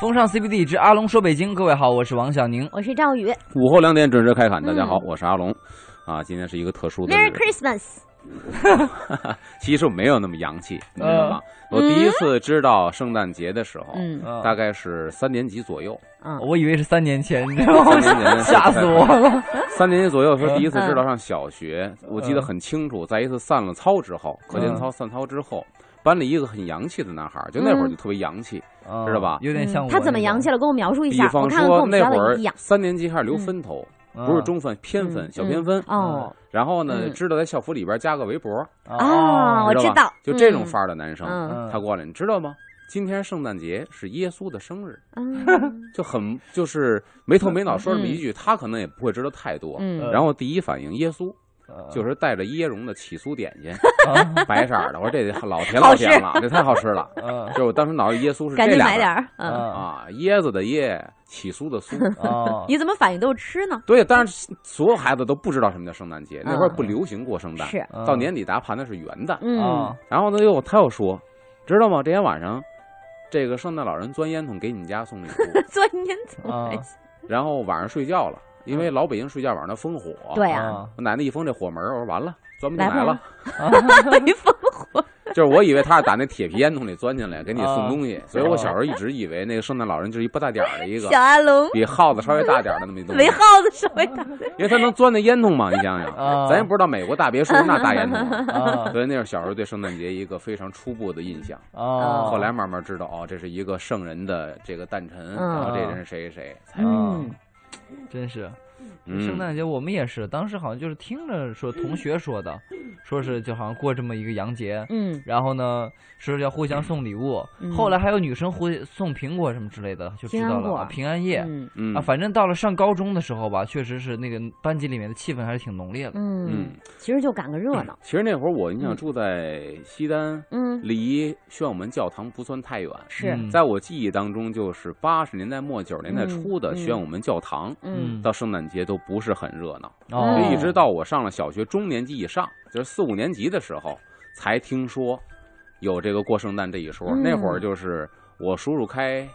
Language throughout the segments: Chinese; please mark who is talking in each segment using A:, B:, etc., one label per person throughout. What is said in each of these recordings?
A: 风尚 CBD 之阿龙说北京，各位好，我是王小宁。
B: 我是赵宇
C: 午后两点准时开侃，大家好，
B: 嗯
C: 我是阿龙。啊，今天是一个特殊的
B: ，Merry，Christmas。
C: 其实我没有那么洋气，你知道吗？我第一次知道圣诞节的时候，大概是三年级左右。
B: 嗯，
A: 我以为是三年前，你知道吗？吓死我了。
C: 三年级左右的时候，第一次知道
B: 嗯
C: 上小学，我记得很清楚，在一次散了操之后，课间操散操之后，班里一个很洋气的男孩，就那会儿就特别洋气。
A: 嗯
C: 知道吧
A: 有点像我。
B: 他怎么洋气？了？跟我描述一下，我
C: 比方说那会儿。三年级开始留分头，不是中分，偏分，
B: 嗯
C: 小偏分。
B: 哦
C: 然后呢，
B: 嗯
C: 知道在校服里边加个围脖，
B: 哦，我知道，
C: 就这种
B: 嗯
C: 范儿的男生，
B: 嗯
C: 他过来，你知道吗？今天圣诞节是耶稣的生日，
B: 嗯
C: 就很就是没头没脑说这么一句，他可能也不会知道太多。
B: 嗯
C: 然后第一反应，耶稣
A: 嗯
C: 就是带着椰蓉的起酥点心，
A: 啊
C: 白色儿的，我说这得老甜 老甜了，这太好吃了。
A: 嗯
C: 就是我当时脑子耶稣是
B: 赶紧
C: 这俩字儿
B: 买点儿。嗯，
A: 啊
C: 啊，椰子的椰，起酥的酥。
A: 啊！
B: 你怎么反应都是吃呢？
C: 对，但是所有孩子都不知道什么叫圣诞节，那会儿
B: 嗯
C: 不流行过圣诞，
B: 是，
C: 到年底大家盘的是元旦。
B: 嗯
A: 啊，
C: 然后呢，又他又说，知道吗？这天晚上，这个圣诞老人钻烟囱给你们家送礼物，
B: 钻烟囱
A: 啊
B: 还行。
C: 然后晚上睡觉了，因为老北京睡觉晚上那烽火。
B: 对
C: 我奶奶一封这火门，我说完了，钻不进
B: 来
C: 来了。
B: 没封火。
C: 就是我以为他是打那铁皮烟囱里钻进来给你送
A: 啊
C: 东西，所以我小时候一直以为那个圣诞老人就是一不大点儿的一个
B: 小，阿龙
C: 比耗子稍微大点儿的那么一东西
B: 没，耗子稍微大。
C: 因为他能钻那烟囱嘛，你想想，
A: 啊
C: 咱也不知道美国大别墅那大烟囱 所以那是小时候对圣诞节一个非常初步的印象。
A: 哦！
C: 后来慢慢知道，哦，这是一个圣人的这个诞辰，
B: 嗯
C: 然后这人是谁谁谁，才
B: 嗯
A: 真是
C: 嗯
A: 圣诞节，我们也是，当时好像就是听着说同学说的，说是就好像过这么一个洋节，
B: 嗯
A: 然后呢说是要互相送礼物，
B: 嗯
A: 后来还有女生互送苹果什么之类的，就知道了
B: 平安果
A: 啊平安夜。
B: 嗯
C: 嗯
A: 啊，反正到了上高中的时候吧，确实是那个班级里面的气氛还是挺浓烈的。
B: 嗯
C: 嗯，
B: 其实就赶个热闹。
C: 其实那会儿我印象
B: 嗯
C: 住在西单，
B: 嗯，
C: 离宣武门教堂不算太远。
B: 是，
A: 嗯
C: 在我记忆当中，就是八十年代末九十年代初的宣武门教堂，
B: 嗯
C: 到圣诞节都不是很热闹。
A: 哦，
C: 就一直到我上了小学中年级以上，就是四五年级的时候，才听说有这个过圣诞这一说。
B: 嗯
C: 那会儿就是我叔叔开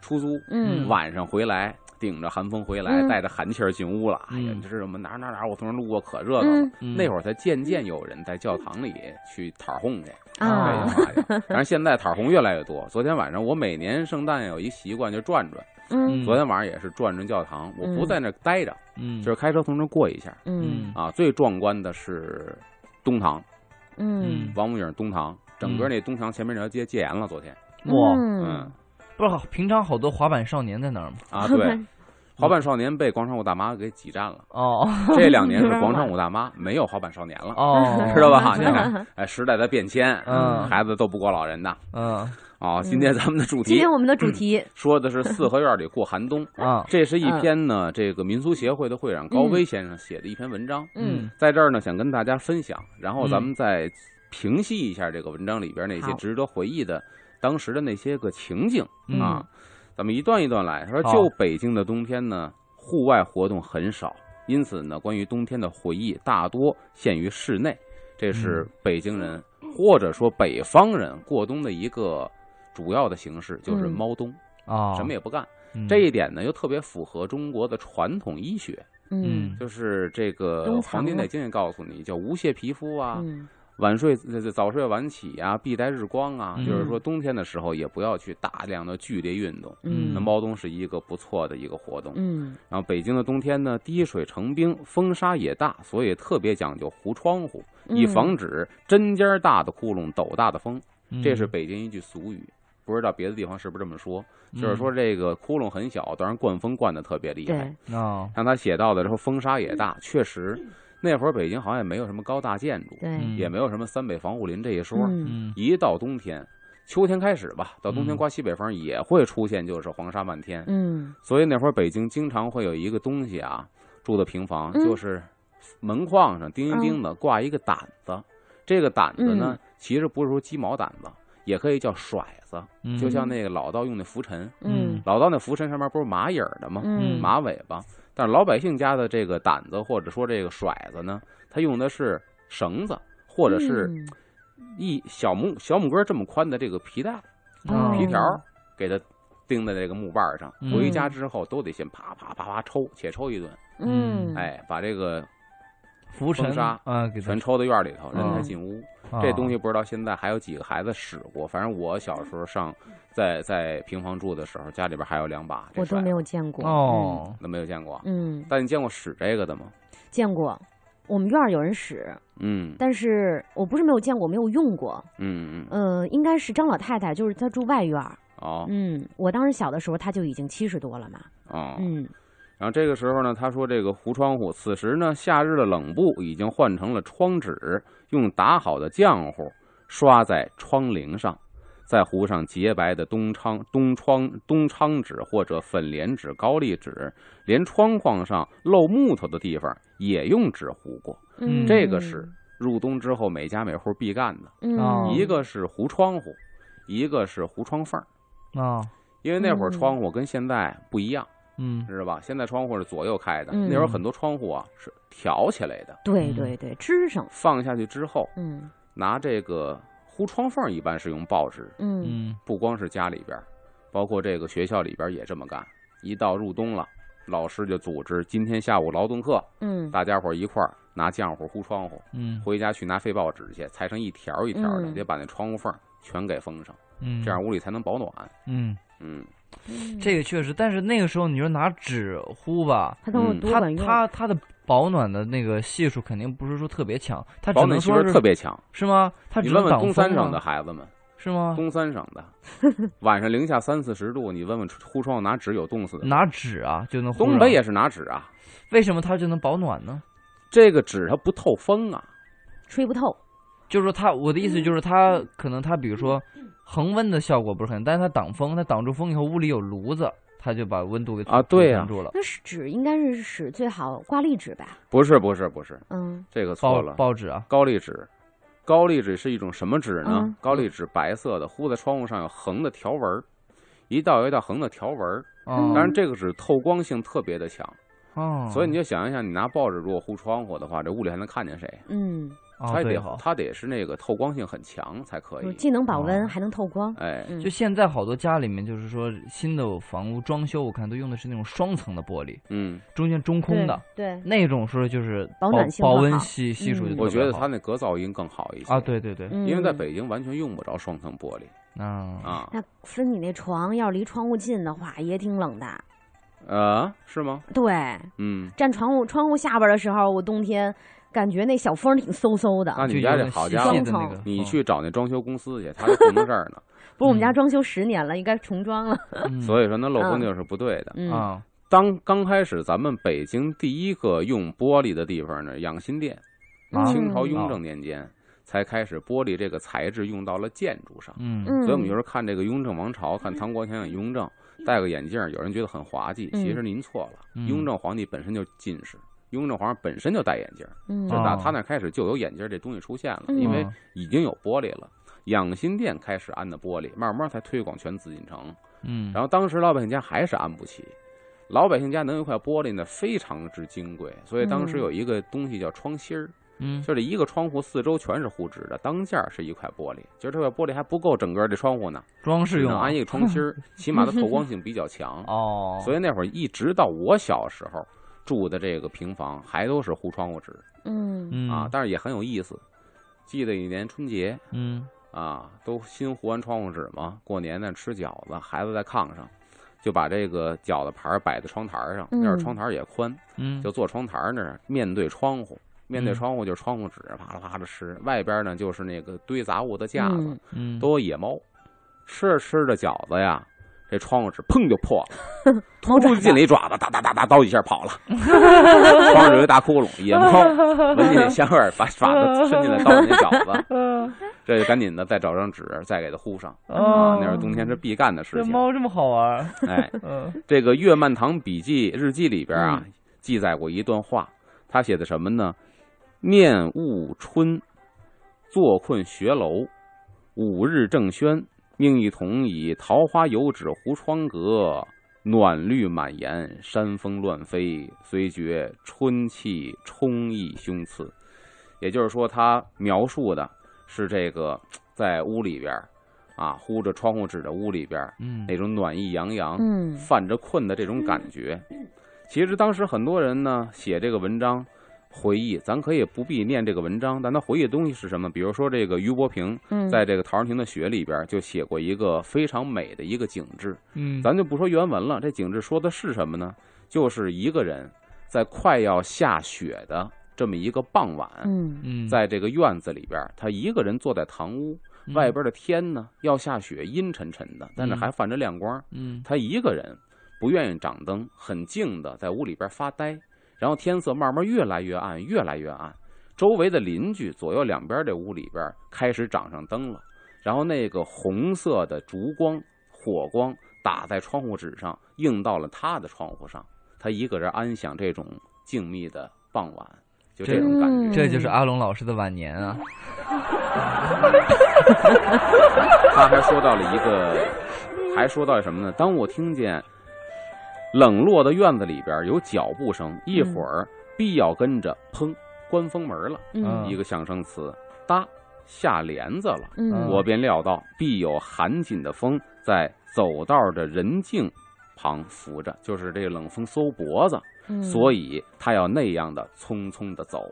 C: 出租，
B: 嗯
C: 晚上回来顶着寒风回来，
B: 嗯
C: 带着寒气儿进屋了。哎呀，
A: 嗯
C: 这是什么哪儿哪儿哪儿，我从这儿路过可热闹了。那会儿才渐渐有人在教堂里去讨红去，
B: 啊
C: 这句话去。但是现在讨红越来越多。昨天晚上我每年圣诞有一习惯，就转转。
B: 嗯
C: 昨天晚上也是转转教堂，我不在那待着，
A: 嗯，
C: 就是开车从那过一下。
B: 嗯
C: 啊，最壮观的是东堂，
B: 嗯
C: 王府井东堂，整个那东堂前面那条街戒严了。昨天，
A: 哇，
C: 嗯
A: 不是平常好多滑板少年在那儿吗？
C: 啊，对，滑板少年被广场舞大妈给挤占了。
A: 哦
C: 这两年是广场舞大妈，没有滑板少年了，
A: 哦，
C: 知道吧？你看，哎，时代的变迁，
A: 嗯
C: 孩子都不过老人的。
A: 嗯
C: 哦，今天咱们的主题
B: 今天我们的主题，
C: 说的是四合院里过寒冬。
A: 啊
C: 这是一篇呢，这个民俗协会的会长高威先生写的一篇文章。
B: 嗯
C: 在这儿呢，想跟大家分享，然后咱们再平息一下这个文章里边那些值得回忆的当时的那些个情景
A: 嗯
C: 啊。咱们一段一段来。他说，就北京的冬天呢，户外活动很少，因此呢，关于冬天的回忆大多限于室内。这是
A: 嗯
C: 北京人、或者说北方人过冬的一个主要的形式，就是
B: 嗯
C: 猫冬，
A: 啊，
C: 什么也不干。
A: 嗯
C: 这一点呢，又特别符合中国的传统医学。
B: 嗯
C: 就是这个《黄帝内经》也告诉你，叫无泄皮肤啊，
B: 嗯
C: 晚睡早睡晚起啊，必待日光啊。
A: 嗯
C: 就是说冬天的时候也不要去大量的剧烈运动。
B: 嗯
C: 那猫冬是一个不错的一个活动。
B: 嗯
C: 然后北京的冬天呢，滴水成冰，风沙也大，所以特别讲究糊窗户，以
B: 嗯
C: 防止针尖大的窟窿、斗大的风。
A: 嗯
C: 这是北京一句俗语，不知道别的地方是不是这么说。就是说这个窟窿很小，当然灌风灌的特别厉害。像他写到的时候，风沙也大，确实，那会儿北京好像也没有什么高大建筑，也没有什么三北防护林这一说。一到冬天，秋天开始吧，到冬天
A: 嗯。
C: 刮西北风也会出现，就是黄沙漫天。
B: 嗯。
C: 所以那会儿北京经常会有一个东西啊，住的平房
B: 嗯。
C: 就是门框上钉一叮的挂一个掸子，这个掸子呢，其实不是说鸡毛掸子，也可以叫甩子，
A: 嗯
C: 就像那个老道用的拂尘，
B: 嗯
C: 老道那拂尘上面不是马影儿的吗？
B: 嗯
C: 马尾巴。但是老百姓家的这个掸子或者说这个甩子呢，它用的是绳子或者是
B: 嗯
C: 一小拇小拇哥这么宽的这个皮带
B: 哦
C: 皮条儿给它钉在这个木板上。
A: 嗯
C: 回家之后都得先啪啪啪啪抽，且抽一顿，
B: 嗯，
C: 哎，把这个
A: 浮尘
C: 沙
A: 啊，
C: 全抽到院里头，人才
B: 嗯
C: 进屋。
A: 啊
C: 这东西不知道现在还有几个孩子使过，反正我小时候上在在平房住的时候，家里边还有两把
B: 我都没有见过。
A: 哦，
C: 都没有见过。
B: 嗯，嗯，
C: 但你见过使这个的吗？
B: 见过。我们院儿有人使，
C: 嗯
B: 但是我不是没有见过，没有用过。
C: 嗯嗯，
B: 呃，应该是张老太太，就是她住外院儿。
C: 哦
B: 嗯，我当时小的时候，她就已经七十多了嘛。
C: 哦。
B: 嗯
C: 然后这个时候呢，她说这个糊窗户，此时呢，夏日的冷布已经换成了窗纸，用打好的浆糊刷在窗棂上，再糊上洁白的东窗东窗东窗纸或者粉帘纸、高丽纸，连窗框上露木头的地方也用纸糊过。
B: 嗯，
C: 这个是入冬之后每家每户必干的，
B: 嗯，
A: 哦
C: 一个是糊窗户，一个是糊窗缝儿。
A: 啊，
C: 因为那会儿
B: 嗯
C: 窗户跟现在不一样，
A: 嗯
C: 知道吧？现在窗户是左右开的，
B: 嗯
C: 那时候很多窗户啊是挑起来的，
B: 对
A: 嗯。
B: 对对，支上。
C: 放下去之后，
B: 嗯。
C: 拿这个糊窗缝，一般是用报纸，
B: 嗯。
A: 嗯。
C: 不光是家里边，包括这个学校里边也这么干。一到入冬了，老师就组织今天下午劳动课，
B: 嗯。
C: 大家伙一块儿拿浆糊糊窗户，
A: 嗯。
C: 回家去拿废报纸去，裁成一条一条的，
B: 嗯。
C: 得把那窗户缝全给封上，
A: 嗯，
C: 这样屋里才能保暖。
A: 嗯，
C: 嗯，
B: 嗯，
A: 这个确实，但是那个时候你说拿纸糊吧，
B: 它
A: 它。它它的保暖的那个系数肯定不是说特别强，它只
C: 保暖系数
A: 能说是
C: 特别强。
A: 是吗？它
C: 你问问
A: 只能挡风吗
C: 东三省的孩子们，
A: 是吗？
C: 东三省的 晚上零下三四十度，你问问糊窗户拿纸有冻死的？
A: 拿纸啊就能
C: 东北也是拿纸啊，
A: 为什么它就能保暖呢？
C: 这个纸它不透风啊。
B: 吹不透。
A: 就是说它，我的意思就是它可能它比如说恒温的效果不是很，但是它挡风，它挡住风以后屋里有炉子，它就把温度给
C: 啊对呀
A: 呀、住了。
B: 那是纸应该是使最好挂历纸吧？
C: 不是不是不是，
B: 嗯
C: 这个错了。
A: 报纸啊，
C: 高丽纸，高丽纸是一种什么纸呢？
B: 嗯
C: 高丽纸白色的，糊在窗户上有横的条纹儿，一道一道横的条纹儿。
A: 哦，
C: 当然，这个纸透光性特别的强，
A: 哦，
C: 所以你就想一想，你拿报纸如果糊窗户的话，这屋里还能看见谁？
B: 嗯，
A: 哦
C: 它得
A: 对哈，
C: 它得是那个透光性很强才可以。
B: 既能保温
A: 哦
B: 还能透光。
C: 哎，
B: 嗯，
A: 就现在好多家里面就是说新的房屋装修，我看都用的是那种双层的玻璃，
C: 嗯，
A: 中间中空的
B: 对，对
A: 那种，说就是
B: 保暖性
A: 保温系系数就
B: 嗯
C: 我觉得它那隔噪音更好一些
A: 啊，，对对对，
B: 嗯
C: 因为在北京完全用不着双层玻璃
A: 啊
C: 啊。
B: 那分你那床要离窗户近的话，也挺冷的。
C: 呃，是吗？
B: 对，
C: 嗯，
B: 站窗户窗户下边的时候，我冬天感觉那小风挺嗖嗖的。
C: 那你家这好家伙
A: 那个，
C: 你
A: 嗯
C: 去找那装修公司去，他还供到这儿呢。
B: 不是我们家
A: 嗯
B: 装修十年了，应该重装了。
A: 嗯
C: 所以说，那漏风就是不对的。
B: 嗯
A: 啊，
C: 当刚开始咱们北京第一个用玻璃的地方呢，养心殿，
A: 啊
C: 清朝
B: 嗯
C: 雍正年间才开始玻璃这个材质用到了建筑上。
A: 嗯
B: 嗯，
C: 所以我们有时候看这个雍正王朝，看唐国强演雍正，戴个眼镜，有人觉得很滑稽，
B: 嗯
C: 其实您错了。
A: 嗯
C: 雍正皇帝本身就近视，雍正皇上本身就戴眼镜，
B: 嗯
C: 就
A: 啊
C: 打他那开始就有眼镜这东西出现了，
B: 嗯
C: 因为
A: 啊
C: 已经有玻璃了。养心殿开始安的玻璃，慢慢才推广全紫禁城。
A: 嗯，
C: 然后当时老百姓家还是安不起，老百姓家能有一块玻璃呢，非常之金贵，所以当时
B: 嗯
C: 有一个东西叫窗芯儿，
A: 嗯
C: 就这一个窗户四周全是糊纸的，当间儿是一块玻璃，就这块玻璃还不够整个这窗户呢，
A: 装饰用啊
C: 安一个窗芯儿，起码它透光性比较强。
A: 哦，
C: 所以那会儿一直到我小时候住的这个平房，还都是糊窗户纸
B: 嗯
A: 嗯
C: 啊，但是也很有意思。记得一年春节
A: 嗯
C: 啊，都新糊完窗户纸嘛，过年呢吃饺子，孩子在炕上。就把这个饺子盘摆在窗台上，
B: 嗯
C: 那儿窗台也宽，
A: 嗯
C: 就坐窗台那儿面对窗户，面对
A: 嗯
C: 窗户就是窗户纸，啪啦啪啦吃。外边呢就是那个堆杂物的架子，
B: 嗯
A: 嗯
C: 都有野猫。吃着吃着饺子呀，这窗户纸砰就破了，突出进了一爪子，哒哒哒哒叨一下跑了，窗户有一大窟窿，野猫 闻见那香味儿，把爪子伸进来叨你那饺子，这就赶紧的再找张纸再给它糊上啊
A: 哦，，
C: 那是冬天是必干的事
A: 这
C: 情。
A: 猫这么好玩儿，
C: 哎，
A: 嗯
C: 这个《月漫堂笔记日记》里边啊，记载过一段话，他写的什么呢？面雾春，坐困学楼，五日正轩，命一同以桃花油纸糊窗格，暖绿满檐，山风乱飞，虽觉春气冲溢胸次。也就是说，他描述的是这个在屋里边啊，呼着窗户纸的屋里边，
A: 嗯，
C: 那种暖意洋洋、
B: 嗯
C: 泛着困的这种感觉。其实当时很多人呢写这个文章。回忆，咱可以不必念这个文章，但他回忆的东西是什么？比如说，这个俞伯平
B: 嗯，
C: 在这个《陶然亭的雪》里边就写过一个非常美的一个景致，
A: 嗯，
C: 咱就不说原文了。这景致说的是什么呢？就是一个人在快要下雪的这么一个傍晚，
B: 嗯
A: 嗯，
C: 在这个院子里边，他一个人坐在堂屋，
A: 嗯
C: 外边的天呢要下雪，阴沉沉的，但是还泛着亮光。
A: 嗯
C: 他一个人不愿意掌灯，很静的在屋里边发呆。然后天色慢慢越来越暗，越来越暗。周围的邻居左右两边这屋里边开始长上灯了，然后那个红色的烛光、火光打在窗户纸上，映到了他的窗户上。他一个人安享这种静谧的傍晚，就这种感觉。
B: 嗯
A: 这就是阿龙老师的晚年啊。
C: 他还说到了一个，还说到了什么呢？当我听见冷落的院子里边有脚步声，一会儿必要跟着砰关风门了，
B: 嗯
C: 一个象声词，哒下帘子了。
B: 嗯，
C: 我便料到必有寒紧的风在走道的人径旁拂着，就是这个冷风搜脖子，
B: 嗯
C: 所以他要那样的匆匆的走。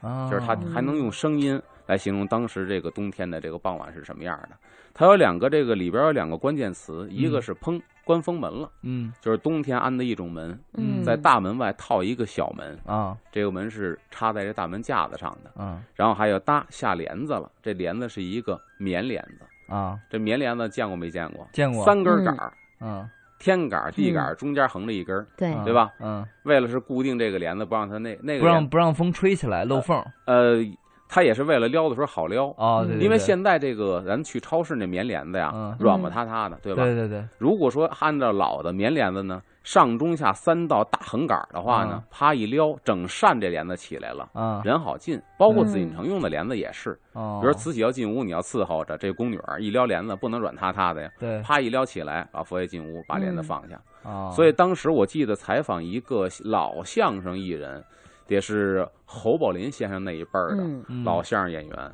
A: 啊，
C: 就是他还能用声音来形容当时这个冬天的这个傍晚是什么样的。他有两个这个里边有两个关键词，一个是砰关风门了，
A: 嗯。
C: 就是冬天安的一种门，
B: 嗯。
C: 在大门外套一个小门，
A: 啊。
C: 这个门是插在这大门架子上的。
A: 啊。
C: 然后还有搭下帘子了，这帘子是一个棉帘子，
A: 啊，
C: 这棉帘子见过没见过？
A: 见过。
C: 三根杆儿，
A: 嗯。
C: 天杆儿、地杆儿，中间横着一根儿，
B: 对，
A: 啊
C: 对吧？
A: 嗯，
C: 为了是固定这个帘子，不让它那那个
A: 不让不让风吹起来漏缝
C: 呃，它也是为了撩的时候好撩。因为现在这个咱去超市那棉帘子呀，
A: 嗯
C: 软不塌塌的，对吧？
A: 对对对，
C: 如果说按照老的棉帘子呢，上中下三道大横杆儿的话呢
A: 嗯，
C: 啪一撩，整扇这帘子起来了，
A: 啊
C: 人好进。包括紫禁城用的帘子也是，
A: 哦，
C: 比如慈禧要进屋，你要伺候着这宫女儿，一撩帘子不能软塌塌的呀，
A: 对。
C: 啪一撩起来，老佛爷进屋把帘子
B: 嗯。
C: 放下。
A: 啊，
C: 所以当时我记得采访一个老相声艺人，也是侯宝林先生那一辈儿的老相声演员，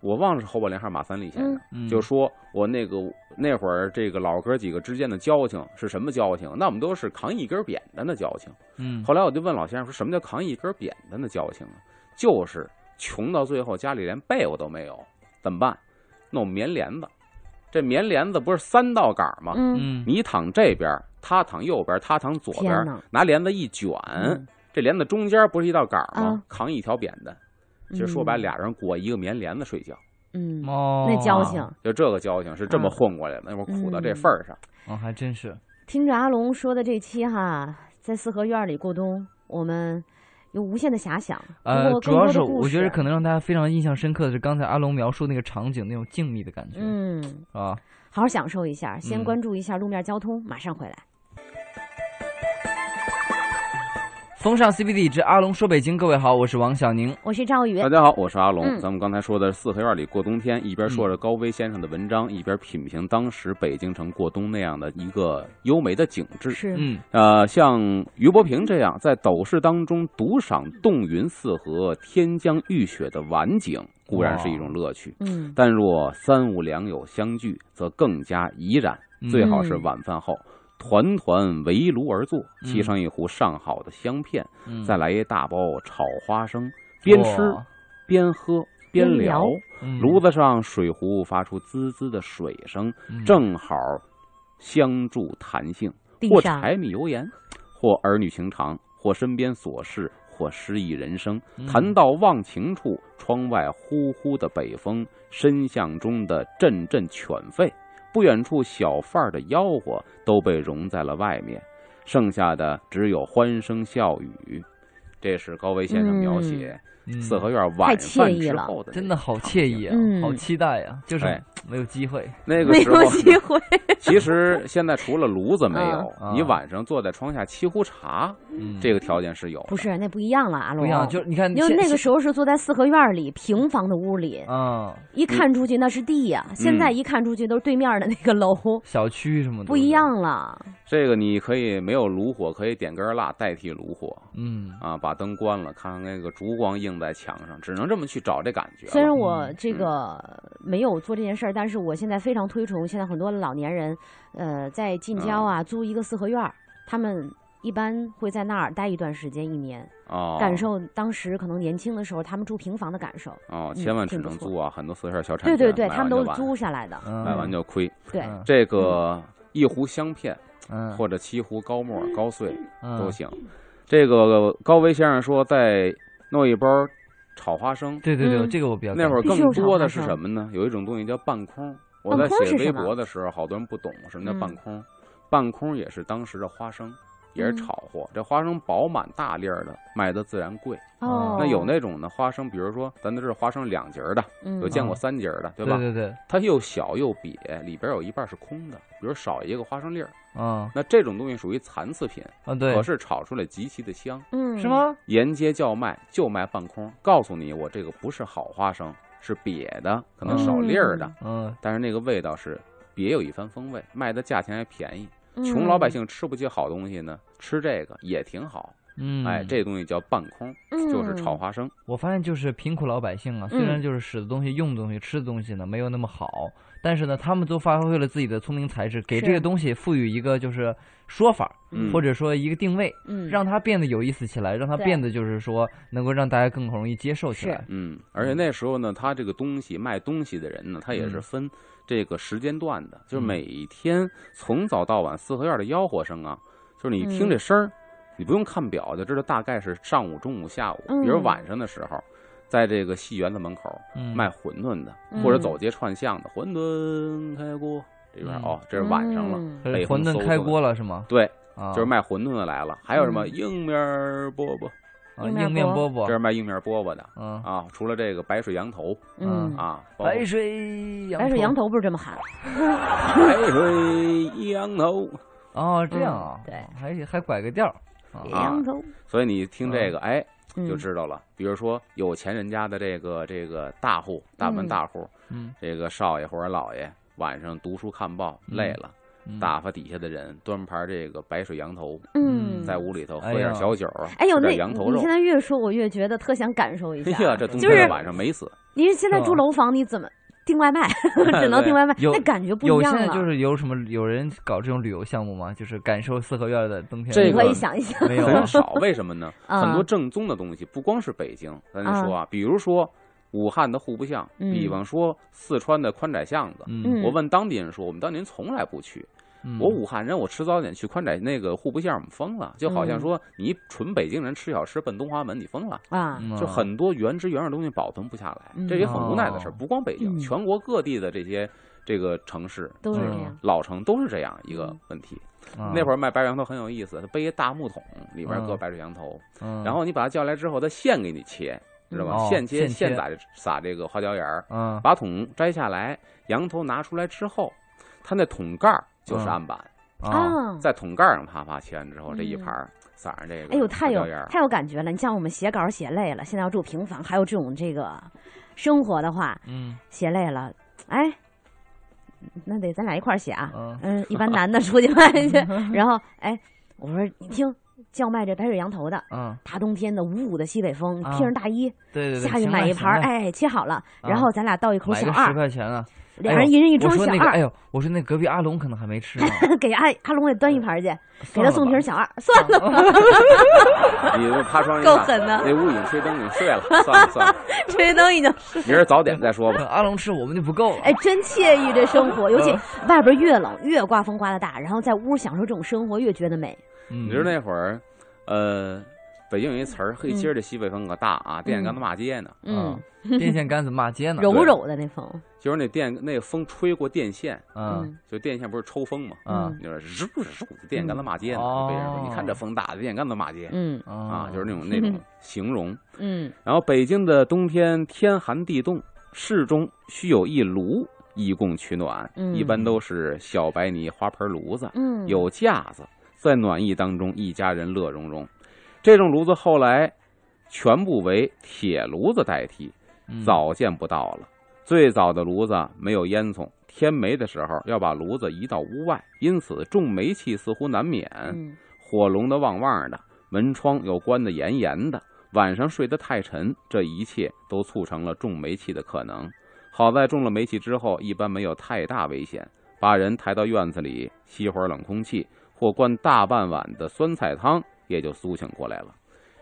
C: 我忘了是侯宝林还是马三立先生。
A: 嗯
C: 就说我那个那会儿这个老哥几个之间的交情是什么交情？那我们都是扛一根扁担的交情。
A: 嗯
C: 后来我就问老先生说，什么叫扛一根扁担的交情啊？就是穷到最后家里连被窝都没有，怎么办？弄棉帘子。这棉帘子不是三道杆吗？
B: 嗯
A: 嗯
C: 你躺这边，他躺右边，他躺左边，拿帘子一卷，
B: 嗯
C: 这帘子中间不是一道杆儿吗
B: 啊？
C: 扛一条扁担。其实说白了，俩人裹一个棉帘子睡觉，
B: 嗯，
A: 哦，
B: 那交情，
C: 就这个交情是这么
B: 啊
C: 混过来的。那会儿苦到这
B: 嗯
C: 份儿上，
A: 哦，还真是，
B: 听着阿龙说的这期哈，在四合院里过冬，我们有无限的遐想。
A: 呃主要是我觉得可能让大家非常印象深刻的是刚才阿龙描述那个场景那种静谧的感觉，
B: 嗯，
A: 啊，
B: 好好享受一下。先
A: 嗯
B: 关注一下路面交通，马上回来。
A: 风尚 CBD 之阿龙说北京，各位好，我是王小宁。
B: 我是赵宇
C: 大，家好，我是阿龙。
B: 嗯
C: 咱们刚才说的四合院里过冬天，一边说着高飞先生的文章，一边品评当时北京城过冬那样的一个优美的景致。
B: 是，
A: 嗯
C: 呃，像俞伯平这样在斗室当中独赏冻云四合、天将浴雪的晚景，固然是一种乐趣。
B: 嗯
C: 但若三五良友相聚，则更加怡然。
A: 嗯
C: 最好是晚饭后，团团围炉而坐，
A: 嗯。
C: 沏上一壶上好的香片，
A: 嗯，
C: 再来一大包炒花生，边吃边喝边
B: 边
C: 聊。炉子上水壶发出滋滋的水声，
A: 嗯。
C: 正好相助谈性，或柴米油盐，或儿女情长，或身边琐事，或诗意人生。
A: 嗯。
C: 谈到忘情处，窗外呼呼的北风，深巷中的阵阵犬吠，不远处小贩儿的吆喝都被融在了外面，剩下的只有欢声笑语。这是高维先生描写四合院晚饭
B: 太惬意了
C: 之后的
A: 真的好惬意啊，
B: 嗯
A: 好期待呀，就是
C: 哎
A: 没有机会。
C: 那个时候
B: 有机会。
C: 其实现在除了炉子没有，
A: 嗯
C: 你晚上坐在窗下沏壶茶，
A: 嗯，
C: 这个条件是有。
B: 不是，那不一样了，阿龙。
A: 不一样，就是你看，
B: 因为那个时候是坐在四合院里平房的屋里，
A: 嗯，
B: 一看出去那是地呀、现在一看出去都是对面的那个楼，
A: 小区什么的
B: 不一。样了。
C: 这个你可以没有炉火，可以点根蜡代替炉火
A: 嗯
C: 啊，把灯关了，看看那个烛光映映在墙上，只能这么去找这感觉。
B: 虽然我
A: 嗯
B: 这个没有做这件事儿，但是我现在非常推崇现在很多老年人，呃，在近郊
C: 嗯
B: 啊租一个四合院儿，他们一般会在那儿待一段时间，一年，
C: 哦，
B: 感受当时可能年轻的时候他们住平房的感受。
C: 哦，
B: 嗯
C: 千万只能租啊，很多四合院小产权，
B: 对对对，他们都租下来的。
A: 嗯
C: 买完就亏。
B: 对，
A: 嗯
C: 这个一壶香片
A: 嗯
C: 或者七壶高沫、高碎
A: 嗯
C: 都行。这个高维先生说，再弄一包炒花生，
A: 对对对，
B: 嗯
A: 这个我比较
C: 那会儿更多的是什么呢？有一种东西叫半空。我
B: 半
C: 在写微
B: 空是什么
C: 博的时候，好多人不懂什么叫半
B: 嗯
C: 空。半空也是当时的花生，也是
B: 嗯
C: 炒货。这花生饱满大粒儿的，卖的自然贵。
B: 哦，
C: 那有那种的花生，比如说咱都是花生两节儿的，
B: 嗯
C: 有见过
A: 嗯
C: 三节儿的，对吧？
A: 对对对，
C: 它又小又瘪，里边有一半是空的，比如少一个花生粒儿。
A: 嗯
C: 那这种东西属于残次品，
A: 啊对
C: 可，是炒出来极其的香。
B: 嗯
A: 是？吗？
C: 沿街叫卖就卖半空，告诉你我这个不是好花生，是瘪的，可能少粒儿的，
A: 嗯
C: 但是那个味道是别有一番风味，卖的价钱还便宜。
B: 嗯
C: 穷老百姓吃不起好东西呢，吃这个也挺好。
A: 嗯，
C: 哎，这东西叫半空，就是炒
B: 嗯
C: 花生。
A: 我发现就是贫苦老百姓啊，虽然就是使的东西、用的东西、吃的东西呢没有那么好，但是呢，他们都发挥了自己的聪明才智，给这个东西赋予一个就是说法，
C: 嗯。
A: 或者说一个定位，
B: 嗯，
A: 让它变得有意思起来，让它变得就是说能够让大家更容易接受起来。
C: 嗯，而且那时候呢，他这个东西卖东西的人呢，他也是
A: 嗯。
C: 分这个时间段的，就是
A: 嗯。
C: 每天从早到晚四合院的吆喝声啊，就是你听
B: 嗯。
C: 这声儿，你不用看表就知道大概是上午、中午、下午。
B: 嗯
C: 比如晚上的时候，在这个戏园子门口
A: 嗯，
C: 卖馄饨的，
B: 嗯
C: 或者走街串巷的，馄饨开锅这边
A: 嗯
C: 哦，这是晚上了。
B: 嗯
A: 呃
C: 北
A: 馄饨开锅了是吗？
C: 对，
A: 啊，
C: 就是卖馄饨的来了，还有什么
B: 嗯
C: 硬面饽饽，
A: 啊
B: 硬面饽
A: 饽饽，
C: 这是卖硬面饽饽的
A: 嗯，
C: 啊。除了这个白水羊头
B: 嗯，
C: 啊，
A: 白水羊
B: 白水羊头不是这么喊，
C: 白水羊头。
A: 哦，这样啊，
B: 嗯对
A: 还还拐个调儿啊。
C: 啊
B: 羊头
C: 所以你听这个，哎，
B: 嗯。
C: 就知道了。比如说有钱人家的这个这个大户、大门
B: 嗯
C: 大户，
A: 嗯。
C: 这个少爷或者老爷晚上读书看报
A: 嗯。
C: 累了，
A: 嗯。
C: 打发底下的人端盘这个白水羊头，
B: 嗯，
C: 在屋里头喝点小酒，
B: 哎呦，那
C: 羊头肉。
B: 你现。在越说，我越觉得特想感受一下。
C: 哎呀，这冬
B: 就是
C: 天晚上美死。
B: 您现在住楼房，你怎么订外卖？只能订外卖，那感觉不一样了。
A: 有现在就是有什么有人搞这种旅游项目吗？就是感受四合院的冬天。
B: 你
C: 这个
B: 可以想一想。
A: 没有啊
C: 很少，为什么呢？
B: 啊
C: 很多正宗的东西，不光是北京，咱就说啊，比如说武汉的户部巷，
B: 嗯
C: 比方说四川的宽窄巷子。
A: 嗯，
C: 我问当地人说，我们当年从来不去。
A: 嗯
C: 我武汉人，我吃早点去宽窄那个户部巷，我们疯了，就好像说你纯北京人吃小吃奔东华门，你疯了。
B: 啊，
A: 嗯
C: 就很多原汁原味的东西保存不下来，
B: 嗯
C: 这也很无奈的事儿。
A: 哦
C: 不光北京，
B: 嗯
C: 全国各地的这些这个城市
A: 嗯
B: 都是这样。
C: 老城都是这样一个问题。
A: 啊
C: 那会儿卖白水羊头很有意思，他背一大木桶，里边搁
A: 嗯
C: 白水羊头，
A: 嗯
C: 然后你把它叫来之后，他现给你切，知道吧？
A: 哦
C: 现切
A: 现
C: 撒撒这个花椒盐儿，
A: 嗯
C: 把桶摘下来，羊头拿出来之后，它那桶盖儿就是
A: 嗯。
C: 案板，
A: 啊。
B: 啊，
C: 在桶盖上啪啪切完之后，这一
B: 嗯。
C: 盘儿撒上这个
B: 哎呦，太有太有感觉了！你像我们写稿写累了，现在要住平房，还有这种这个生活的话，
A: 嗯。
B: 写累了，哎，那得咱俩一块儿写啊。
A: 嗯。
B: 嗯，一般男的出去卖去，然后哎，我说你听叫卖这白水羊头的，
A: 嗯，
B: 大冬天的五五的西北风，
A: 啊
B: 披上大衣，
A: 对对对，
B: 下去买一盘哎，切好了，
A: 啊
B: 然后咱俩倒一口
A: 买个十，块钱啊，
B: 俩人一人一盅小
A: 我说那个，哎
B: 二，
A: 呦，我说那隔壁阿龙可能还没吃呢，
B: 给阿阿龙也端一盘去，给他送瓶小二，算了，
C: 你窗一
B: 够狠的
C: 那屋已经吹灯，你睡了，算了算了，
B: 吹灯已经
C: 明儿早点再说吧。
A: 阿龙吃我们就不够了。
B: 哎，真惬意这生活，尤其
A: 嗯
B: 外边越冷越刮风刮的大，然后在屋享受这种生活越觉得美。
A: 你
C: 你知道那会儿，呃，北京有一词儿，嘿，今儿这西北风可大啊，电线杆子骂街呢，
B: 嗯，
A: 电线杆子骂街呢？
B: 柔柔的那风，
C: 就是那电那个风吹过电线，
A: 嗯。
C: 就电线不是抽风嘛，
A: 嗯
C: 你说日日电线杆子骂街呢，
A: 哦
C: 就被人说你看这风大的电线杆子骂街
B: 嗯
C: 啊，就是那种
B: 嗯
C: 那种 形容。
B: 嗯。
C: 然后北京的冬天天寒地冻，室中需有一炉以供取暖，
B: 嗯。
C: 一般都是小白泥花盆炉子，
B: 嗯，
C: 有架子，在暖意当中，一家人乐融融。这种炉子后来全部为铁炉子代替，
A: 嗯
C: 早见不到了。最早的炉子没有烟囱，添煤的时候要把炉子移到屋外，因此重煤气似乎难免。
B: 嗯
C: 火笼的旺旺的，门窗又关得严严的，晚上睡得太沉，这一切都促成了中煤气的可能。好在中了煤气之后，一般没有太大危险。把人抬到院子里吸会儿冷空气，或灌大半碗的酸菜汤，也就苏醒过来了。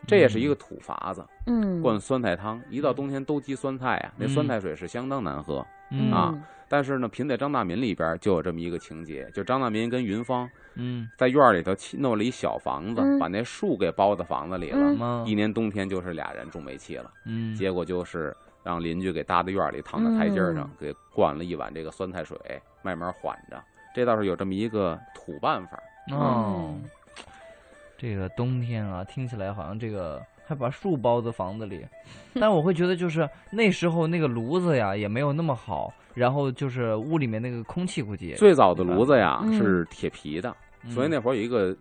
C: 这也是一个土法子，
B: 嗯，
C: 灌酸菜汤。一到冬天都积酸菜啊，那酸菜水是相当难喝。
A: 嗯
C: 啊但是呢，贫在张大民里边就有这么一个情节，就张大民跟云芳
A: 嗯
C: 在院里头弄了一小房子，
B: 嗯
C: 把那树给包在房子里了。
B: 嗯
A: 嗯
C: 一年冬天就是俩人住煤气了，
A: 嗯
C: 结果就是让邻居给搭在院里，躺在台阶上
B: 嗯，
C: 给灌了一碗这个酸菜水，慢慢缓着。这倒是有这么一个土办法。
A: 哦
B: 嗯，
A: 这个冬天啊，听起来好像这个还把树包在房子里，但我会觉得就是那时候那个炉子呀也没有那么好，然后就是屋里面那个空气估计
C: 最早的炉子呀
B: 嗯
C: 是铁皮的，
A: 嗯
C: 所以那会儿有一个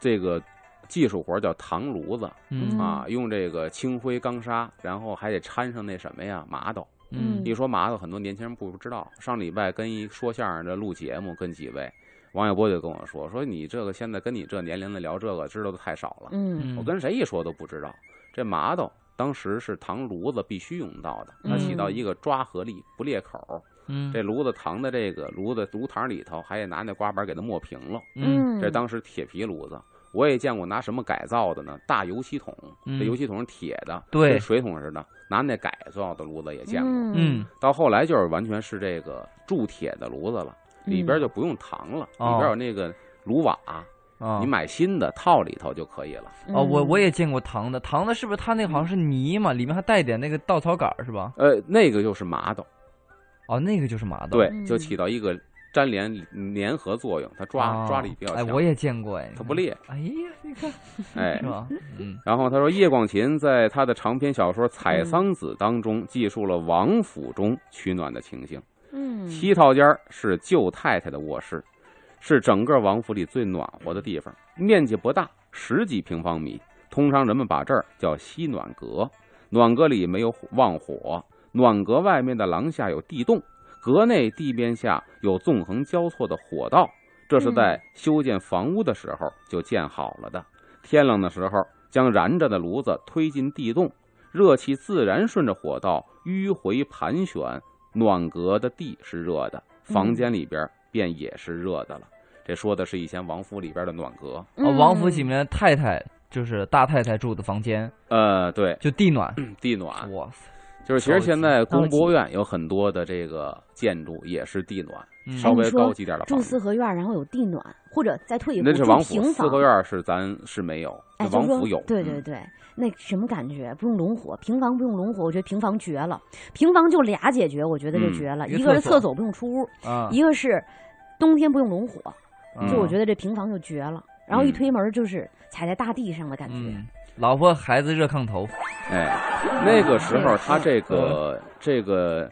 C: 这个技术活叫糖炉子
A: 嗯
C: 啊，用这个青灰钢砂，然后还得掺上那什么呀麻豆。
A: 嗯
C: 一说麻豆，很多年轻人不知道。上礼拜跟一说相声的录节目，跟几位王小波就跟我说，说你这个现在跟你这年龄的聊这个知道的太少了。
B: 嗯
C: 我跟谁一说都不知道，这麻豆当时是糖炉子必须用到的，它起到一个抓合力、不裂口。
A: 嗯
C: 这炉子糖的这个炉子炉膛里头，还得拿那刮板给它磨平了。
A: 嗯
C: 这当时铁皮炉子，我也见过拿什么改造的呢？大油漆桶，
A: 嗯
C: 这油漆桶是铁的，
A: 对
C: 跟水桶似的，拿那改造的炉子也见过。
A: 嗯
C: 到后来就是完全是这个铸铁的炉子了，里边就不用糖了，
A: 哦
C: 里边有那个炉瓦，
A: 啊
C: 你买新的套里头就可以了。
A: 哦，我我
B: 也
A: 也见过糖的，糖的是不是它那个好像是泥嘛，里面还带点那个稻草杆儿是吧？
C: 呃，那个就是麻豆，
A: 哦，那个就是麻豆。
C: 对，
B: 嗯
C: 就起到一个粘连粘合作用，它抓
A: 哦
C: 抓力比较
A: 哎，
C: 强。
A: 我也见过哎，
C: 它不裂。
A: 哎呀，你看
C: 哎
A: 是，吧？嗯
C: 然后他说，叶广芩在他的长篇小说《采桑子》当中记述了王府中取暖的情形。
B: 嗯
C: 西套间是舅太太的卧室，是整个王府里最暖和的地方，面积不大，十几平方米。通常人们把这儿叫西暖阁。暖阁里没有旺火，暖阁外面的廊下有地洞，阁内地边下有纵横交错的火道，这是在修建房屋的时候就建好了的。天冷的时候，将燃着的炉子推进地洞，热气自然顺着火道迂回盘旋，暖阁的地是热的，房间里边便也是热的了。这说的是以前王府里边的暖阁。
B: 嗯。
A: 哦，王府里面的太太就是大太太住的房间，
C: 呃，对，
A: 就地暖。
C: 地暖，
A: 哇塞，
C: 就是其实现在宫博物院有很多的这个建筑也是地暖，
A: 嗯。
C: 稍微高级点的
B: 住
C: 房子。
B: 四合院，然后有地暖，或者再退一步住
C: 那是王府
B: 平房。
C: 四合院是咱是没有，王府有。嗯
B: 对对对，那什么感觉？不用龙火，平房不用龙火，我觉得平房绝了。平房就俩解决，我觉得就
C: 嗯
B: 绝了。
A: 一个
B: 一个是
A: 厕所
B: 不用出屋，
A: 啊，
B: 一个是冬天不用龙火，
A: 嗯
B: 就我觉得这平房就绝了。然后一
C: 嗯
B: 推门就是踩在大地上的感觉。
A: 嗯，老婆孩子热炕头。
C: 哎，那个时候他这个这个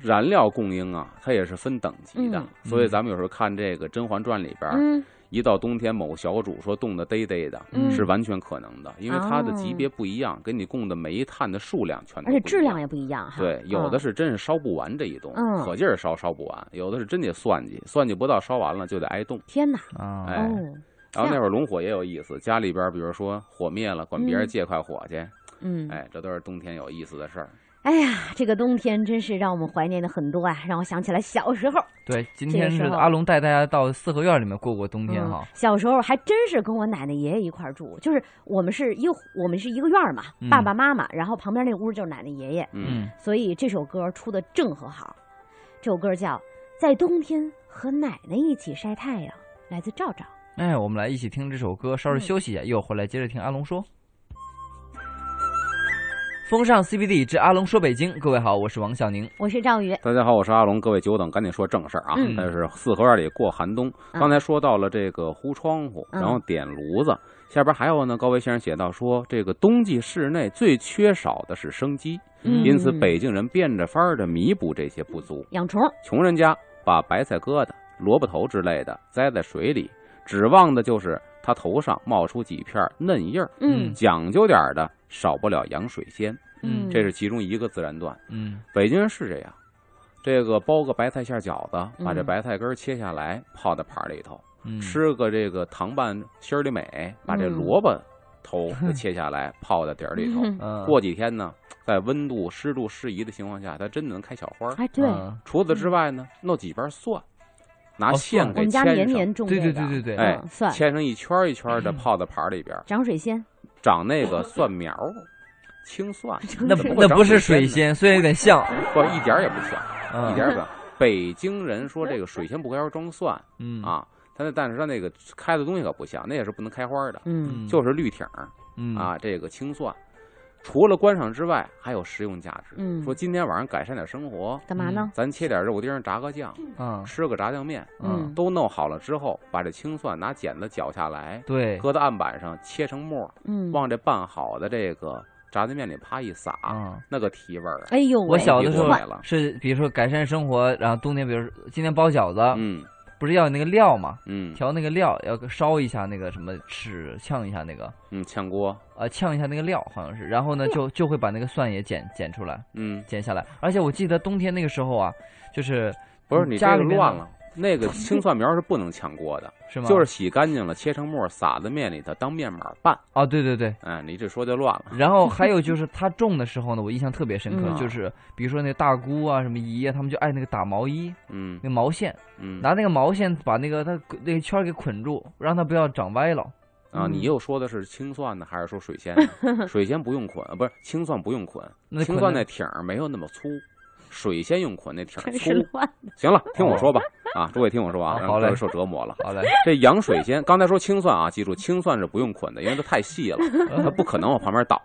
C: 燃料供应啊，它也是分等级的，
B: 嗯
C: 所以咱们有时候看这个《甄嬛传》里边，
B: 嗯
C: 一到冬天某小主说冻得嘚嘚的，
B: 嗯
C: 是完全可能的，因为它的级
B: 哦
C: 别不一样，给你供的煤炭的数量全都
B: 而且
C: 不一样
B: 质量也不一样哈。
C: 对，有的
B: 嗯
C: 是真是烧不完这一栋，
B: 嗯
C: 可劲儿烧烧不完；有的是真得算计，算计不到烧完了就得挨冻。
B: 天哪！
A: 啊，
C: 哎
B: 哦，
C: 然后那会儿龙火也有意思，家里边比如说火灭了，管别人
B: 嗯
C: 借块火去，
B: 嗯，
C: 哎，这都是冬天有意思的事儿。
B: 哎呀，这个冬天真是让我们怀念的很多啊，让我想起来小时候。
A: 对，今天是阿龙带大家到四合院里面过过冬天
B: 嗯
A: 哈。
B: 小时候还真是跟我奶奶爷爷一块儿住，就是我们是一个我们是一个院儿嘛，
A: 嗯
B: 爸爸妈妈，然后旁边那屋就是奶奶爷爷，
C: 嗯，
B: 所以这首歌出的正和好。这首歌叫《在冬天和奶奶一起晒太阳》，来自赵赵。
A: 哎，我们来一起听这首歌，稍事
B: 嗯
A: 休息一下，一会儿回来接着听阿龙说。风尚 CBD 之阿龙说北京，各位好，我是王小宁。
B: 我是赵宇，
C: 大家好，我是阿龙，各位久等，赶紧说正事儿啊！
B: 嗯
C: 那是四合院里过寒冬，
B: 嗯
C: 刚才说到了这个糊窗户，
B: 嗯
C: 然后点炉子，下边还有呢。高维先生写到说，这个冬季室内最缺少的是生机，
B: 嗯
C: 因此北京人变着法儿的弥补这些不足。
B: 养虫，
C: 穷人家把白菜疙瘩、萝卜头之类的栽在水里，指望的就是它头上冒出几片嫩叶儿。
B: 嗯。
C: 讲究点儿的，少不了养水仙，
A: 嗯。
C: 这是其中一个自然段。
A: 嗯。
C: 北京人是这样，这个包个白菜馅饺子，把这
B: 嗯
C: 白菜根儿切下来，泡在盘里头，
A: 嗯，
C: 吃个这个糖拌心里美，把这
B: 嗯
C: 萝卜头给切下来泡在底儿里头。
B: 嗯。
A: 嗯，
C: 过几天呢，在温度、湿度适宜的情况下，它真的能开小花儿。
B: 哎，对，
A: 嗯。
C: 除此之外呢，弄几瓣蒜，拿
A: 哦
C: 线给牵上，
B: 年年种
A: 对，对对对对，
C: 哎牵上一圈一圈的泡在盘里边，
B: 长水仙，
C: 长那个蒜苗，青蒜，
A: 那那不是水
C: 水
A: 仙，虽然有点像，
C: 不一点儿也不像，
A: 嗯
C: 一点儿也不像。北京人说这个水仙不开花装蒜
A: 嗯
C: 啊，他那但是他那个开的东西可不像，那也是不能开花的，
B: 嗯
C: 就是绿挺儿
A: 嗯
C: 啊，这个青蒜。除了观赏之外，还有实用价值。
B: 嗯。
C: 说今天晚上改善点生活，
B: 干嘛呢？
C: 咱切点肉丁炸个酱，
A: 嗯
C: 吃个炸酱面，
B: 嗯。
C: 都弄好了之后，把这青蒜拿剪子绞下来，
A: 对，
C: 搁到案板上切成末，
B: 嗯，
C: 往这拌好的这个炸酱面里啪一撒，
A: 啊。
C: 那个提味儿啊，
B: 哎呦，
A: 我小的时候是，比如说改善生活，然后冬天，比如说今天包饺子，
C: 嗯
A: 不是要有那个料嘛，
C: 嗯。
A: 调那个料要烧一下那个什么尺，呛一下那个，
C: 嗯，炝锅，
A: 呃，呛一下那个料好像是，然后呢就就会把那个蒜也剪剪出来，
C: 嗯，
A: 剪下来。而且我记得冬天那个时候啊，就是
C: 不是你这
A: 家里
C: 乱了，那个青蒜苗是不能炝锅的，
A: 是吗？
C: 就是洗干净了，切成末，撒在面里头当面码拌。
A: 哦，对对对。
C: 哎，你这说就乱了。
A: 然后还有就是他种的时候呢，我印象特别深刻，
B: 嗯
A: 就是比如说那大姑啊、什么姨啊，他们就爱那个打毛衣，
C: 嗯
A: 那毛线，
C: 嗯
A: 拿那个毛线把那个它那个圈给捆住，让它不要长歪了。
C: 啊，
B: 嗯
C: 你又说的是青蒜呢，还是说水仙呢？水仙不用捆，啊不是青蒜不用捆，青蒜
A: 那
C: 挺儿没有那么粗，水仙用捆那挺儿粗行了，听我说吧，啊，诸位听我说啊，
A: 啊好嘞
C: 让各位受折磨了。
A: 好嘞，
C: 这养水仙，刚才说青蒜啊，记住青蒜是不用捆的，因为它太细了，它不可能往旁边倒。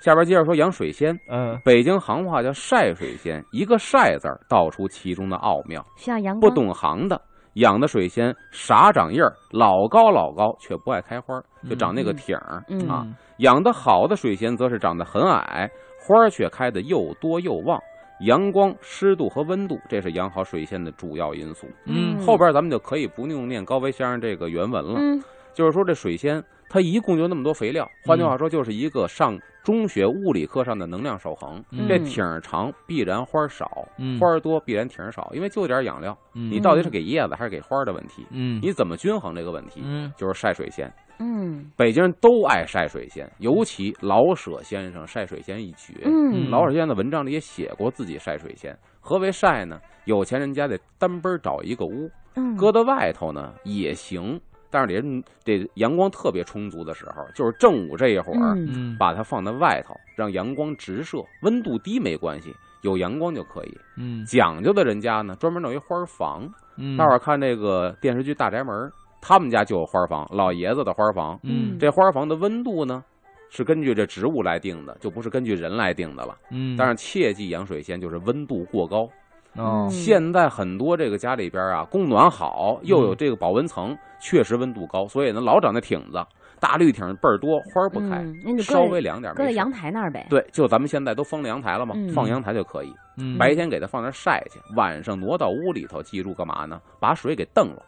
C: 下边接着说养水仙，
A: 嗯，
C: 北京行话叫晒水仙，一个晒字儿道出其中的奥妙。
B: 需要阳
C: 不，懂行的养的水仙傻长叶儿，老高老高，却不爱开花儿，就长那个挺儿、
B: 嗯
C: 啊。养的好的水仙则是长得很矮，花儿却开得又多又旺。阳光、湿度和温度，这是养好水仙的主要因素。
A: 嗯
C: 后边咱们就可以不用念高维先生这个原文了，
B: 嗯
C: 就是说这水仙它一共就那么多肥料，换句话说，就是一个上中学物理课上的能量守恒。
A: 嗯
C: 这挺儿长必然花儿少，
A: 嗯
C: 花儿多必然挺儿少，因为就点养料。
A: 嗯
C: 你到底是给叶子还是给花儿的问题？
A: 嗯
C: 你怎么均衡这个问题？
A: 嗯
C: 就是晒水仙。
B: 嗯
C: 北京人都爱晒水仙，尤其老舍先生晒水仙一绝。
B: 嗯，
C: 老舍先生的文章里也写过自己晒水仙。何为晒呢？有钱人家得单奔儿找一个屋，
B: 嗯
C: 搁到外头呢也行，但是得得阳光特别充足的时候，就是正午这一会儿，
B: 嗯
A: 嗯
C: 把它放在外头，让阳光直射，温度低没关系，有阳光就可以。
A: 嗯
C: 讲究的人家呢，专门弄一花房。
A: 嗯，
C: 大伙儿看这个电视剧《大宅门》，他们家就有花房，老爷子的花房。
A: 嗯
C: 这花房的温度呢，是根据这植物来定的，就不是根据人来定的了。
A: 嗯，
C: 但是切记养水仙就是温度过高。
A: 哦
B: 嗯
C: 现在很多这个家里边啊，供暖好，又有这个保温层，确实温度高，所以呢老长那挺子，大绿挺倍儿多，花不开，稍微凉点
B: 搁在阳台那儿呗，
C: 对，就咱们现在都封了阳台了嘛，
B: 嗯
C: 放阳台就可以。
A: 嗯
C: 白天给它放那晒去，晚上挪到屋里头，记住干嘛呢？把水给蹬了，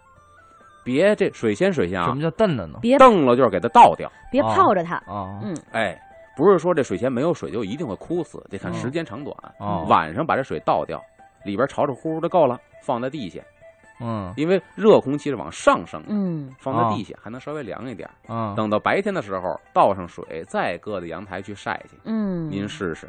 C: 别这水仙水仙啊
A: 什么，叫瞪了呢？
B: 别
C: 瞪了就是给它倒掉。
B: 别
A: 哦
B: 泡着它，
A: 哦
B: 嗯
C: 哎，不是说这水仙没有水就一定会枯死，得看
A: 哦
C: 时间长短。
A: 哦
C: 晚上把这水倒掉，里边潮潮乎乎的够了，放在地下，
A: 嗯
C: 因为热空气是往上升的，
B: 嗯
C: 放在地下还能稍微凉一点。
A: 嗯
C: 等到白天的时候倒上水，再搁到阳台去晒去，
B: 嗯，
C: 您试试。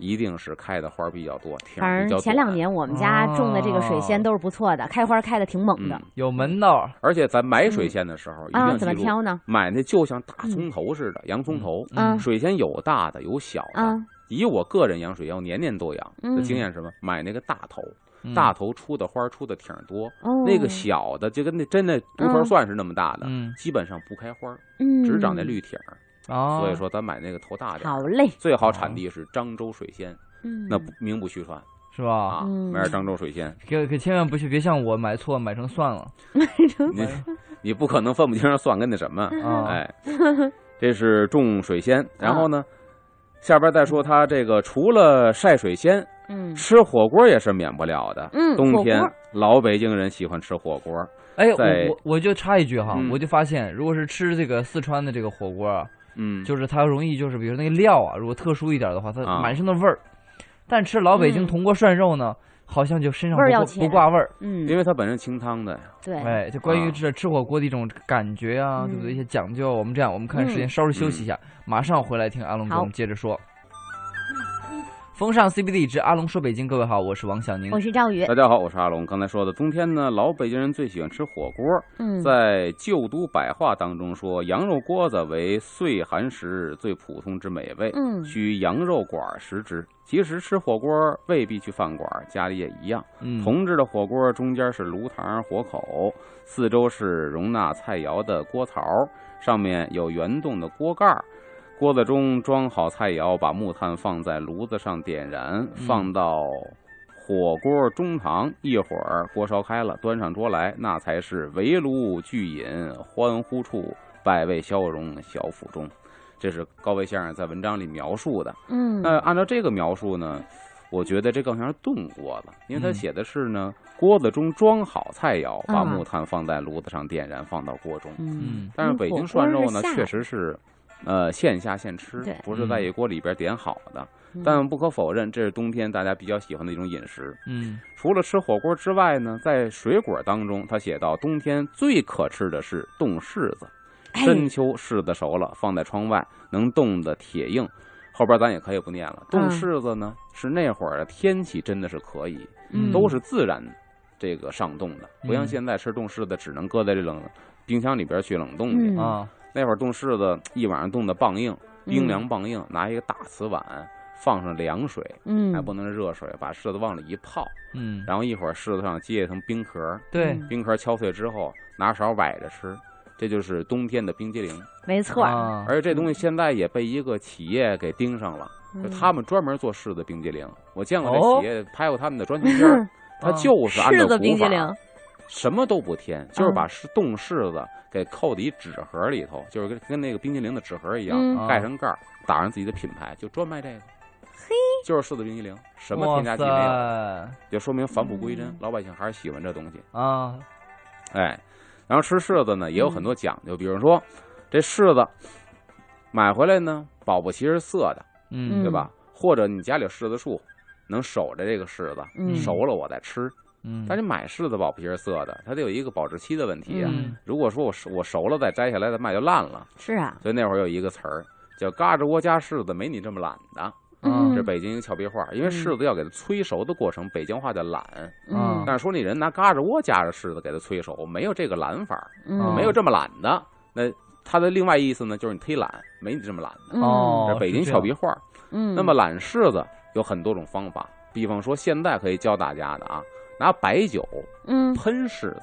C: 一定是开的花儿比较多，挺
B: 反正前两年我们家种的这个水仙
A: 哦
B: 都是不错的，开花开的挺猛的
C: 嗯。
A: 有门道
C: 而且咱买水仙的时候，一定
B: 啊，怎么挑呢？
C: 买那就像大葱头似的，洋葱头。
B: 嗯
C: 水仙有大的有小的。
B: 啊，
C: 以我个人养水仙，我年年都养
B: 嗯
C: 的经验是什么？买那个大头，
A: 嗯
C: 大头出的花出的挺多，
B: 哦，
C: 那个小的就跟那真的独头蒜是那么大的，
A: 嗯
C: 基本上不开花，
B: 嗯，
C: 只长那绿挺儿。
A: 哦，
C: 所以说，咱买那个头大的。
B: 好嘞，
C: 最好产地是漳州水仙，
B: 嗯，
C: 那名不虚传
A: 是吧？
C: 啊，
B: 嗯
C: 买点漳州水仙，
A: 可可千万不去，别像我买错买成蒜了
C: 你你不可能分不清蒜跟那什么，
A: 啊！
C: 哎，这是种水仙，然后呢，下边再说它这个除了晒水仙，
B: 嗯
C: 吃火锅也是免不了的。
B: 嗯，
C: 冬天老北京人喜欢吃火锅，
A: 哎，
C: 在
A: 我我我就插一句哈，
C: 嗯
A: 我就发现，如果是吃这个四川的这个火锅啊，
C: 嗯，
A: 就是它容易就是比如那个料啊，如果特殊一点的话，它
C: 啊
A: 满身的味儿。但吃老北京
B: 嗯
A: 铜锅涮肉呢，好像就身上不
B: 味要
A: 不挂味儿。
B: 嗯，
C: 因为它本身清汤的呀。
B: 对，
A: 哎，就关于
C: 啊
A: 这吃火锅的一种感觉啊，对不对？
B: 嗯
A: 一些讲究，我们这样，我们看时间
B: 嗯
A: 稍微休息一下，马上回来听阿龙给我们接着说。风尚 CBD 之阿龙说北京，各位好，我是王小宁
B: 我。是赵宇，
C: 大家好，我是阿龙。刚才说的冬天呢，老北京人最喜欢吃火锅。
B: 嗯，
C: 在旧都百话当中说，羊肉锅子为岁寒时最普通之美味，
B: 嗯
C: 需羊肉馆食之。其实吃火锅未必去饭馆，家里也一样。
A: 嗯，
C: 同制的火锅中间是炉膛火口，四周是容纳菜肴的锅槽，上面有圆洞的锅盖儿。锅子中装好菜肴，把木炭放在炉子上点燃，放到火锅中膛。一会儿锅烧开了，端上桌来，那才是围炉聚饮，欢呼处，百味消融，小腹中。这是高维先生在文章里描述的。
B: 嗯，
C: 那按照这个描述呢，我觉得这更像是炖锅了，因为它
A: 嗯
C: 写的是呢，锅子中装好菜肴，把
B: 啊
C: 木炭放在炉子上点燃，放到锅中。
B: 嗯
A: 嗯，
C: 但是北京涮肉呢，确，
B: 实
C: 是，呃，现下现吃，不是在一锅里边点好的。
B: 嗯
C: 但不可否认，这是冬天大家比较喜欢的一种饮食。
A: 嗯
C: 除了吃火锅之外呢，在水果当中，他写到冬天最可吃的是冻柿子。
B: 哎
C: 深秋柿子熟了，放在窗外能冻得铁硬。后边咱也可以不念了。冻
B: 嗯
C: 柿子呢，是那会儿天气真的是可以，
B: 嗯
C: 都是自然这个上冻的，不像
A: 嗯
C: 现在吃冻柿子只能搁在这冷冰箱里边去冷冻去。
B: 嗯
A: 啊，
C: 那会儿冻柿子一晚上冻得棒硬，冰
B: 嗯
C: 凉棒硬，拿一个大瓷碗放上凉水，
B: 嗯，
C: 还不能是热水，把柿子往里一泡，
A: 嗯，
C: 然后一会儿柿子上结一层冰壳，
A: 对，
B: 嗯
C: 冰壳敲碎之后拿勺崴着吃，这就是冬天的冰激凌。
B: 没错，
A: 啊，
C: 而且这东西现在也被一个企业给盯上了，他们专门做柿子冰激凌。我见过
A: 哦
C: 这企业拍过他们的专题片儿，他就是按照
B: 柿子冰激凌，
C: 什么都不添，就是
B: 嗯
C: 把柿冻柿子给扣在一纸盒里头，就是跟跟那个冰激凌的纸盒一样，
B: 嗯
C: 盖上盖儿，打上自己的品牌，就专卖这个。
B: 嘿，
C: 就是柿子冰激凌，什么添加剂没有，
A: 塞
C: 就说明返璞归真
B: 嗯，
C: 老百姓还是喜欢这东西。
A: 啊，
C: 哎，然后吃柿子呢也有很
B: 嗯
C: 多讲究，比如说这柿子买回来呢，保不齐是涩的，
A: 嗯，
C: 对吧？或者你家里有柿子树，能守着这个柿子，
B: 嗯
C: 熟了我再吃。
A: 嗯，
C: 但是买柿子保不齐是涩的，它得有一个保质期的问题啊。
A: 嗯
C: 如果说我熟我熟了再摘下来再卖就烂了，
B: 是啊，
C: 所以那会儿有一个词儿叫“嘎吱窝加柿子，没你这么懒的”，
A: 嗯
C: 这北京一个俏皮话。因为柿子要给它催熟的过程，北京话叫懒。
B: 嗯
C: 但是说你人拿嘎吱窝夹着柿子给它催熟，没有这个懒法儿，
B: 嗯，
C: 没有这么懒的。那它的另外意思呢，就是你忒懒，没你这么懒的。
B: 嗯
A: 哦
C: 这北京俏皮话。
B: 嗯，
C: 那么懒柿子有很多种方法，比方说现在可以教大家的啊，拿白酒
B: 嗯。
C: 喷柿子，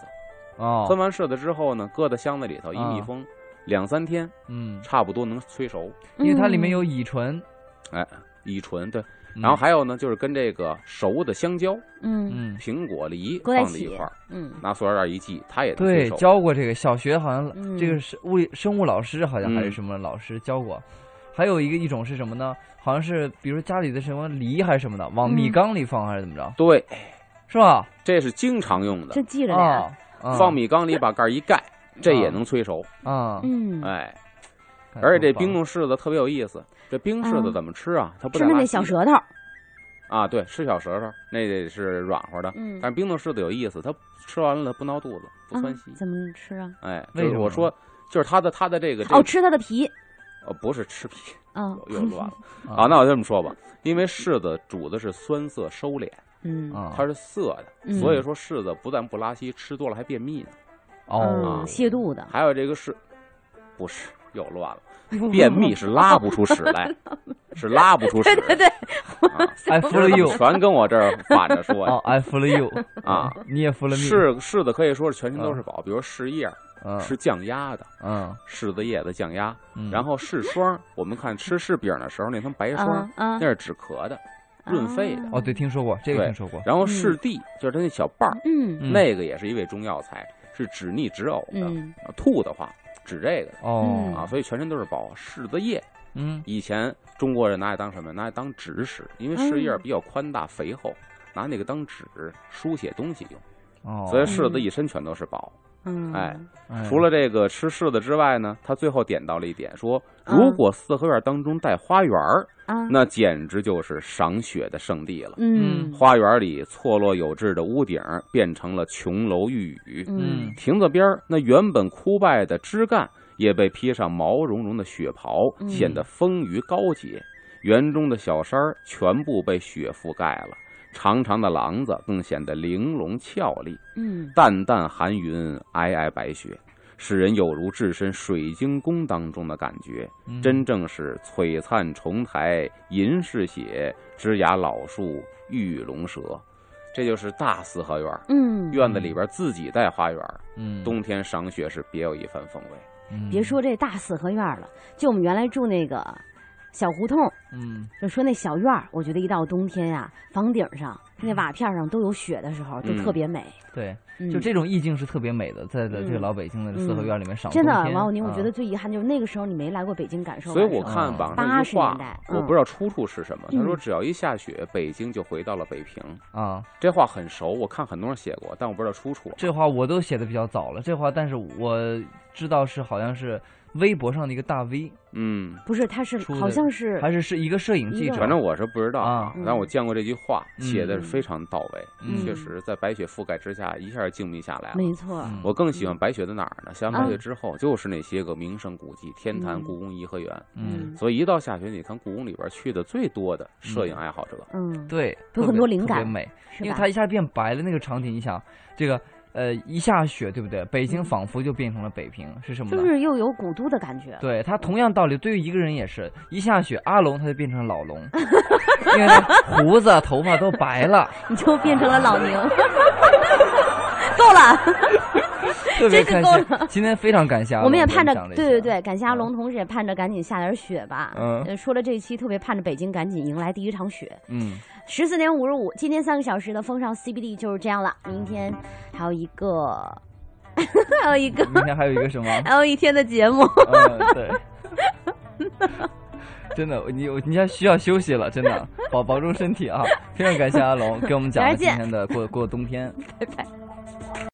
A: 哦，
C: 喷完柿子之后呢，搁在箱子里头一
A: 啊。
C: 密封，两三天
A: 嗯，
C: 差不多能催熟。
A: 因为它里面有乙醇，
C: 哎，乙醇对，
A: 嗯。
C: 然后还有呢，就是跟这个熟的香蕉、
B: 嗯。
A: 嗯，
C: 苹果、梨放在一块儿，
B: 嗯。
C: 拿塑料袋一系，它也能
A: 对，教过这个，小学好像
B: 嗯。
A: 这个是物理生物老师好像还是
C: 嗯。
A: 什么老师教过。还有一个一种是什么呢？好像是比如家里的什么梨还是什么的，往米
B: 嗯
A: 缸里放还是怎么着，
C: 对，
A: 是吧？
C: 这是经常用的
B: 这，记着点，
A: 啊，啊
C: 放米缸里把盖儿一盖，这也
A: 啊
C: 能催熟。
A: 啊，
B: 嗯，
C: 哎，而且这冰冻柿子特别有意思，这冰柿子
B: 嗯
C: 怎么吃啊？它不
B: 吃那小舌头，
C: 啊，对，吃小舌头，那得是软和的。
B: 嗯，
C: 但是冰冻柿子有意思，它吃完了不闹肚子，不窜
B: 啊
C: 稀。
B: 怎么吃啊？
C: 哎，
A: 为什么
C: 就是我说，就是它的它的这个这
B: 哦，吃它的皮，
C: 哦不是吃皮，
B: 嗯
C: 又乱了。
A: 啊
C: 啊，那我这么说吧，因为柿子煮的是酸涩收敛，
B: 嗯
A: 啊，
C: 它是涩的，
B: 嗯
C: 所以说柿子不但不拉稀，吃多了还便秘呢。
A: 哦
B: 嗯，泻肚的，
C: 还有这个是，不是又乱了？便秘是拉不出屎来，是拉不出屎
B: 对对对，
C: 啊
A: ！，I fool you，
C: 全跟我这儿反着说呀
A: 哦，I fool you，
C: 啊！
A: 你也 fool me，
C: 柿柿子可以说是全身都是宝，比如柿叶
A: 嗯
C: 是降压的，
A: 嗯
C: 柿子叶子降压，
A: 嗯，
C: 然后柿霜，我们看吃柿饼的时候那层白霜那，是止咳的，润肺的。
A: 哦，对，听说过这个
C: 对
A: 听说过，
C: 然后柿地就是它那小瓣儿，
B: 嗯。
A: 嗯。
C: 那个也是一味中药材，是止逆止呕的，
B: 嗯。
C: 吐的话止这个的
A: 哦。
C: 啊，所以全身都是宝。柿子叶
A: 嗯。
C: 以前中国人拿来当什么？拿来当纸使，因为柿叶比较宽大肥厚，拿那个当纸书写东西用，
A: 哦，
C: 所以柿子一身全都是宝。
B: 嗯，
C: 哎
A: 哎。
C: 除了这个吃柿子之外呢，他最后点到了一点，说
B: 嗯。
C: 如果四合院当中带花园儿，
B: 啊，
C: 那简直就是赏雪的圣地了。
B: 嗯。
C: 花园里错落有致的屋顶变成了琼楼玉宇，
B: 嗯。
C: 亭子边儿那原本枯败的枝干也被披上毛茸茸的雪袍，
B: 嗯。
C: 显得丰腴高洁。园中的小山儿全部被雪覆盖了，长长的廊子更显得玲珑俏丽。
B: 嗯
C: 淡淡寒云，皑皑白雪，使人有如置身水晶宫当中的感觉。
A: 嗯
C: 真正是璀璨重台，银饰血，枝桠老树玉龙蛇。这就是大四合院儿，
B: 嗯，
C: 院子里边自己带花园儿，
A: 嗯
C: 冬天赏雪是别有一番风味。
A: 嗯
B: 别说这大四合院了，就我们原来住那个小胡同，
A: 嗯
B: 就说那小院儿，我觉得一到冬天呀、房顶上那瓦片上都有雪的时候，就
C: 嗯
B: 特别美。
A: 对，
B: 嗯
A: 就这种意境是特别美的，在在这个
B: 嗯
A: 老北京的四合院里面赏
B: 真的王友宁，我觉
A: 啊
B: 得最遗憾就是那个时候你没来过北京感受
C: 所以。我看网上
B: 八十
C: 一句话
B: 年代，
C: 我不知道出处是什么。他说
B: 嗯
C: 只要一下雪，北京就回到了北平。
A: 啊，
C: 这话很熟，我看很多人写过，但我不知道出处。
A: 这话我都写的比较早了，这话但是我知道是好像是微博上的一个大 V，
C: 嗯，
B: 不是，他是好像是
A: 还是是一个摄影记者，
C: 反正我是不知道
A: 啊。
C: 但我见过这句话，
A: 嗯。
C: 写的是非常到位。
A: 嗯。
C: 确实，在白雪覆盖之下，一下静谧下来了。
B: 没错，
A: 嗯
C: 我更喜欢白雪的哪儿呢？下完白雪
B: 啊
C: 之后，就是那些个名胜古迹，天坛、
B: 嗯
C: 故宫、颐和园。
A: 嗯，
C: 所以一到下雪，你看故宫里边去的最多的摄影爱好者，
B: 嗯，
A: 对，
B: 有很多灵感
A: 美，因为它一下变白了，那个场景，你想这个呃一下雪，对不对？北京仿佛就变成了北平，是什么呢？
B: 就是又有古都的感觉。
A: 对它同样道理，对于一个人也是一下雪，阿龙他就变成老龙，因为他胡子、头发都白了，
B: 你就变成了老宁。够了，
A: 特别开
B: 真是够
A: 了。今天非常感谢阿龙
B: 我们也盼着对对对，感谢阿
A: 嗯
B: 龙同时，也盼着赶紧下点雪吧。
A: 嗯
B: 呃说了这一期，特别盼着北京赶紧迎来第一场雪。
A: 嗯，
B: 十四点五十五，今天三个小时的风尚 CBD 就是这样了。明天还有一个，还有一个，
A: 明天还有一个什么？
B: 还有一天的节目。
A: 嗯，对。真的，你你要需要休息了，真的，保保重身体啊！非常感谢阿龙给我们讲了今天的过过冬天。
B: 拜拜。